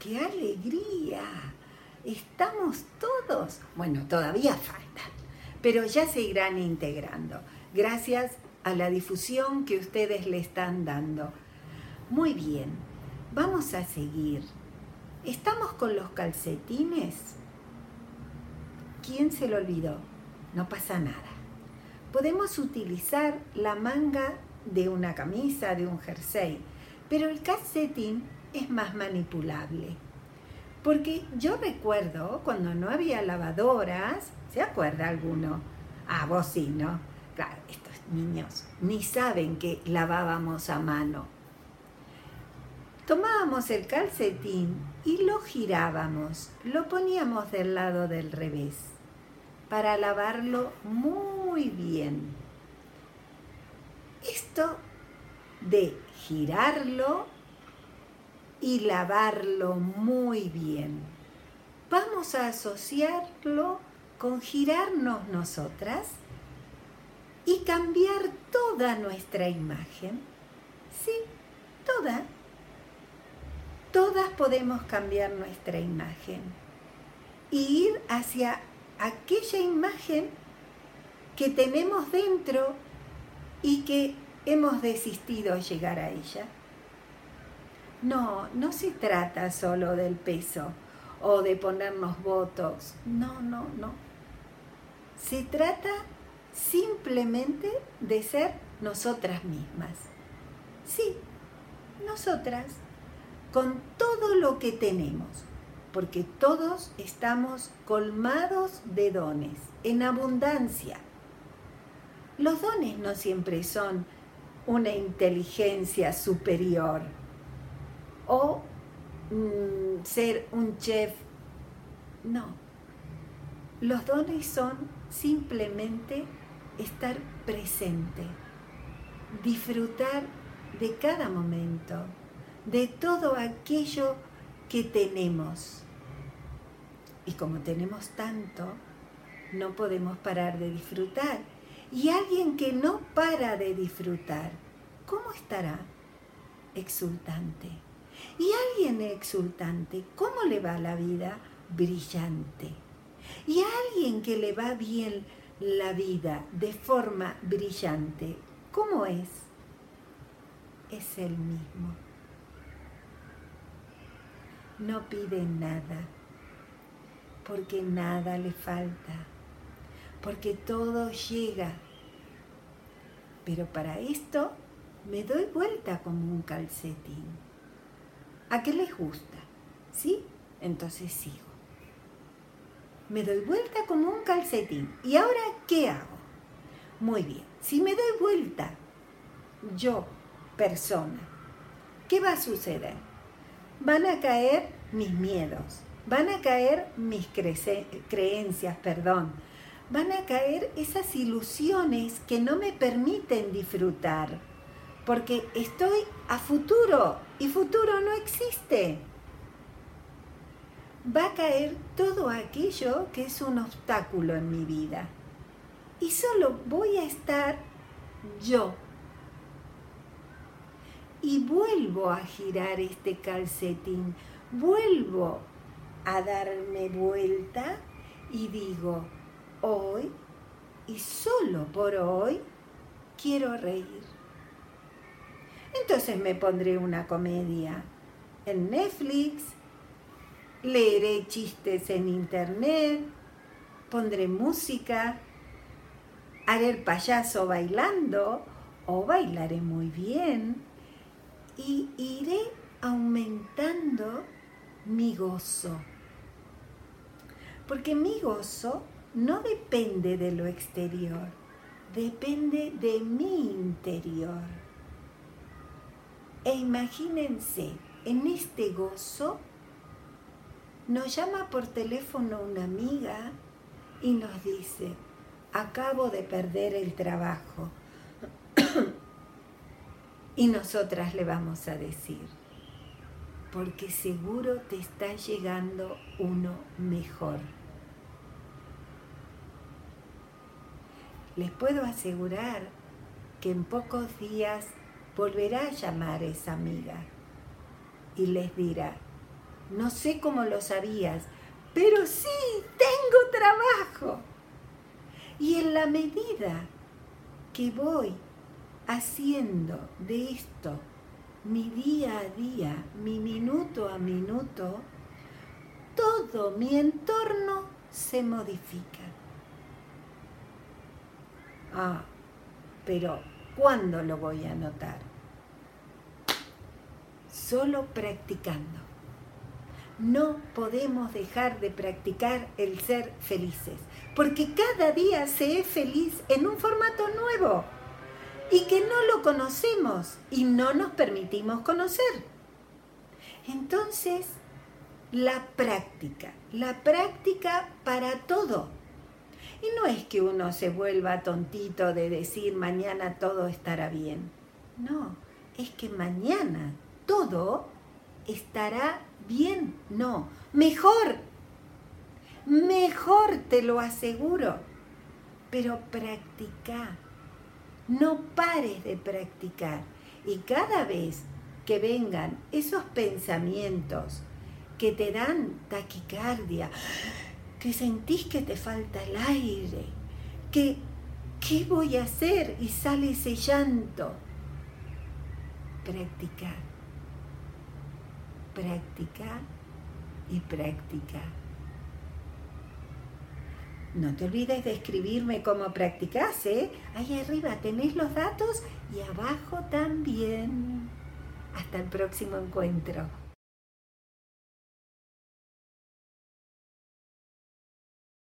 qué alegría! Estamos todos, bueno, todavía faltan, pero ya se irán integrando, gracias a la difusión que ustedes le están dando. Muy bien, vamos a seguir. ¿Estamos con los calcetines? ¿Quién se lo olvidó? No pasa nada. Podemos utilizar la manga de una camisa, de un jersey, pero el calcetín es más manipulable. Porque yo recuerdo cuando no había lavadoras, ¿se acuerda alguno? Ah, vos sí, ¿no? Claro, estos niños ni saben que lavábamos a mano. Tomábamos el calcetín y lo girábamos, lo poníamos del lado del revés para lavarlo muy bien. Esto de girarlo y lavarlo muy bien. Vamos a asociarlo con girarnos nosotras y cambiar toda nuestra imagen. Sí, toda. Todas podemos cambiar nuestra imagen e ir hacia aquella imagen que tenemos dentro y que hemos desistido llegar a ella. No, no se trata solo del peso o de ponernos votos. No, no, no. Se trata simplemente de ser nosotras mismas. Sí, nosotras, con todo lo que tenemos, porque todos estamos colmados de dones, en abundancia. Los dones no siempre son una inteligencia superior o mm, ser un chef. No. Los dones son simplemente estar presente, disfrutar de cada momento, de todo aquello que tenemos. Y como tenemos tanto, no podemos parar de disfrutar. Y alguien que no para de disfrutar, ¿cómo estará? Exultante. Y alguien exultante, ¿cómo le va la vida? Brillante. Y alguien que le va bien la vida de forma brillante, ¿cómo es? Es el mismo. No pide nada, porque nada le falta, porque todo llega. Pero para esto me doy vuelta como un calcetín ¿A qué les gusta? ¿Sí? Entonces sigo. Me doy vuelta como un calcetín. ¿Y ahora qué hago? Muy bien. Si me doy vuelta, yo, persona, ¿qué va a suceder? Van a caer mis miedos, van a caer mis creencias, perdón, van a caer esas ilusiones que no me permiten disfrutar porque estoy a futuro y futuro no existe. Va a caer todo aquello que es un obstáculo en mi vida y solo voy a estar yo. Y vuelvo a girar este calcetín, vuelvo a darme vuelta y digo, hoy y solo por hoy quiero reír. Entonces me pondré una comedia en Netflix, leeré chistes en internet, pondré música, haré el payaso bailando o bailaré muy bien y iré aumentando mi gozo. Porque mi gozo no depende de lo exterior, depende de mi interior. E imagínense, en este gozo, nos llama por teléfono una amiga y nos dice, acabo de perder el trabajo. y nosotras le vamos a decir, porque seguro te está llegando uno mejor. Les puedo asegurar que en pocos días volverá a llamar esa amiga y les dirá, No sé cómo lo sabías, pero sí, tengo trabajo. Y en la medida que voy haciendo de esto mi día a día, mi minuto a minuto, todo mi entorno se modifica. Ah, pero ¿cuándo lo voy a notar? Solo practicando. No podemos dejar de practicar el ser felices, porque cada día se es feliz en un formato nuevo y que no lo conocemos y no nos permitimos conocer. Entonces, la práctica, la práctica para todo. Y no es que uno se vuelva tontito de decir mañana todo estará bien. No, es que mañana todo estará bien. No, mejor. Mejor te lo aseguro. Pero practica no pares de practicar. Y cada vez que vengan esos pensamientos que te dan taquicardia, que sentís que te falta el aire, que ¿qué voy a hacer? Y sale ese llanto. Practicar, practicar y practicar. No te olvides de escribirme cómo practicas, ¿eh? Ahí arriba tenés los datos y abajo también. Hasta el próximo encuentro.